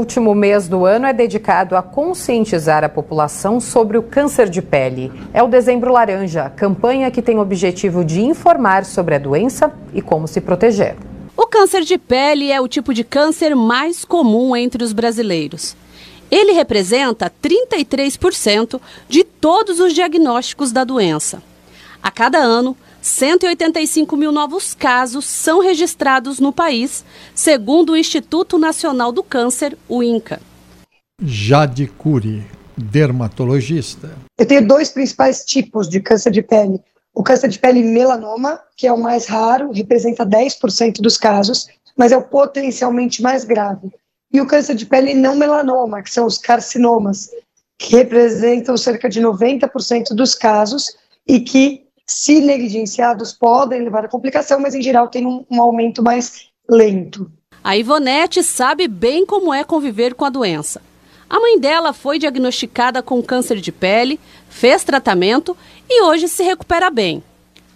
último mês do ano é dedicado a conscientizar a população sobre o câncer de pele. É o Dezembro Laranja, campanha que tem o objetivo de informar sobre a doença e como se proteger. O câncer de pele é o tipo de câncer mais comum entre os brasileiros. Ele representa 33% de todos os diagnósticos da doença. A cada ano, 185 mil novos casos são registrados no país, segundo o Instituto Nacional do Câncer, o INCA. Jade Cury, dermatologista. Eu tenho dois principais tipos de câncer de pele. O câncer de pele melanoma, que é o mais raro, representa 10% dos casos, mas é o potencialmente mais grave. E o câncer de pele não melanoma, que são os carcinomas, que representam cerca de 90% dos casos e que se negligenciados, podem levar a complicação, mas em geral tem um, um aumento mais lento. A Ivonete sabe bem como é conviver com a doença. A mãe dela foi diagnosticada com câncer de pele, fez tratamento e hoje se recupera bem.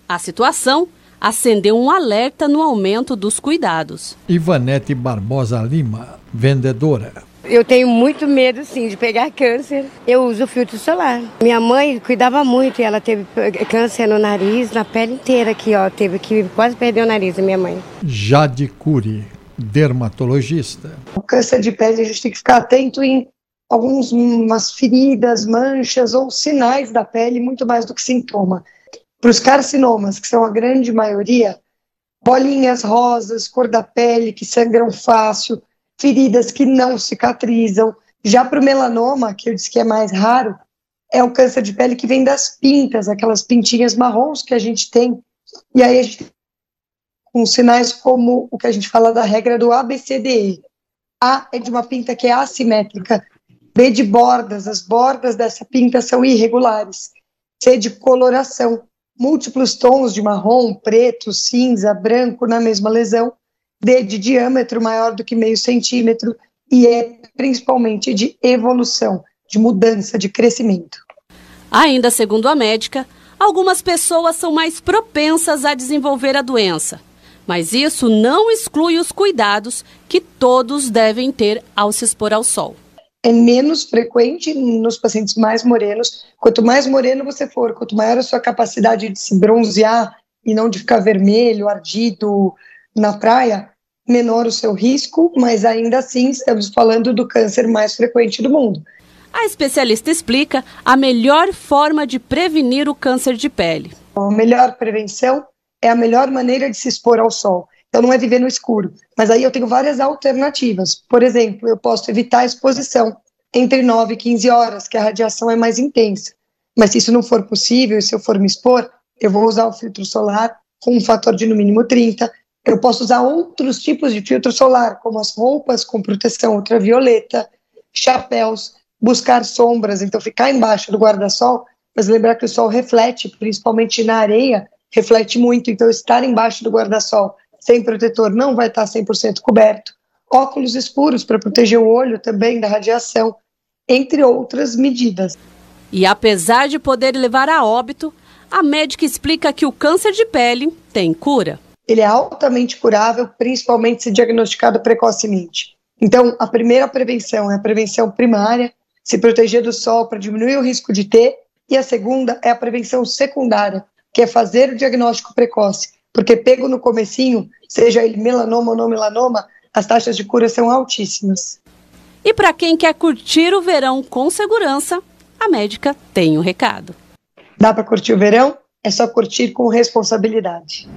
A situação acendeu um alerta no aumento dos cuidados. Ivanete Barbosa Lima, vendedora. Eu tenho muito medo, sim, de pegar câncer. Eu uso filtro solar. Minha mãe cuidava muito e ela teve câncer no nariz, na pele inteira aqui, ó. Teve que quase perder o nariz, a minha mãe. Jade Cury, dermatologista. O câncer de pele, a gente tem que ficar atento em algumas feridas, manchas ou sinais da pele, muito mais do que sintoma. Para os carcinomas, que são a grande maioria, bolinhas rosas, cor da pele, que sangram fácil, feridas que não cicatrizam. Já para o melanoma, que eu disse que é mais raro, é o câncer de pele que vem das pintas, aquelas pintinhas marrons que a gente tem. E aí a gente com sinais como o que a gente fala da regra do ABCDE. A é de uma pinta que é assimétrica. B de bordas, as bordas dessa pinta são irregulares. C de coloração, múltiplos tons de marrom, preto, cinza, branco na mesma lesão de, de diâmetro maior do que meio centímetro e é principalmente de evolução, de mudança, de crescimento. Ainda segundo a médica, algumas pessoas são mais propensas a desenvolver a doença, mas isso não exclui os cuidados que todos devem ter ao se expor ao sol. É menos frequente nos pacientes mais morenos. Quanto mais moreno você for, quanto maior a sua capacidade de se bronzear e não de ficar vermelho, ardido na praia, menor o seu risco, mas ainda assim estamos falando do câncer mais frequente do mundo. A especialista explica a melhor forma de prevenir o câncer de pele. A melhor prevenção é a melhor maneira de se expor ao sol. Então não é viver no escuro, mas aí eu tenho várias alternativas. Por exemplo, eu posso evitar a exposição entre 9 e 15 horas, que a radiação é mais intensa. Mas se isso não for possível, se eu for me expor, eu vou usar o filtro solar com um fator de no mínimo 30, eu posso usar outros tipos de filtro solar, como as roupas com proteção ultravioleta, chapéus, buscar sombras, então ficar embaixo do guarda-sol, mas lembrar que o sol reflete, principalmente na areia, reflete muito, então estar embaixo do guarda-sol sem protetor não vai estar 100% coberto. Óculos escuros para proteger o olho também da radiação, entre outras medidas. E apesar de poder levar a óbito, a médica explica que o câncer de pele tem cura ele é altamente curável, principalmente se diagnosticado precocemente. Então, a primeira prevenção é a prevenção primária, se proteger do sol para diminuir o risco de ter, e a segunda é a prevenção secundária, que é fazer o diagnóstico precoce, porque pego no comecinho, seja ele melanoma ou não melanoma, as taxas de cura são altíssimas. E para quem quer curtir o verão com segurança, a médica tem um recado. Dá para curtir o verão? É só curtir com responsabilidade.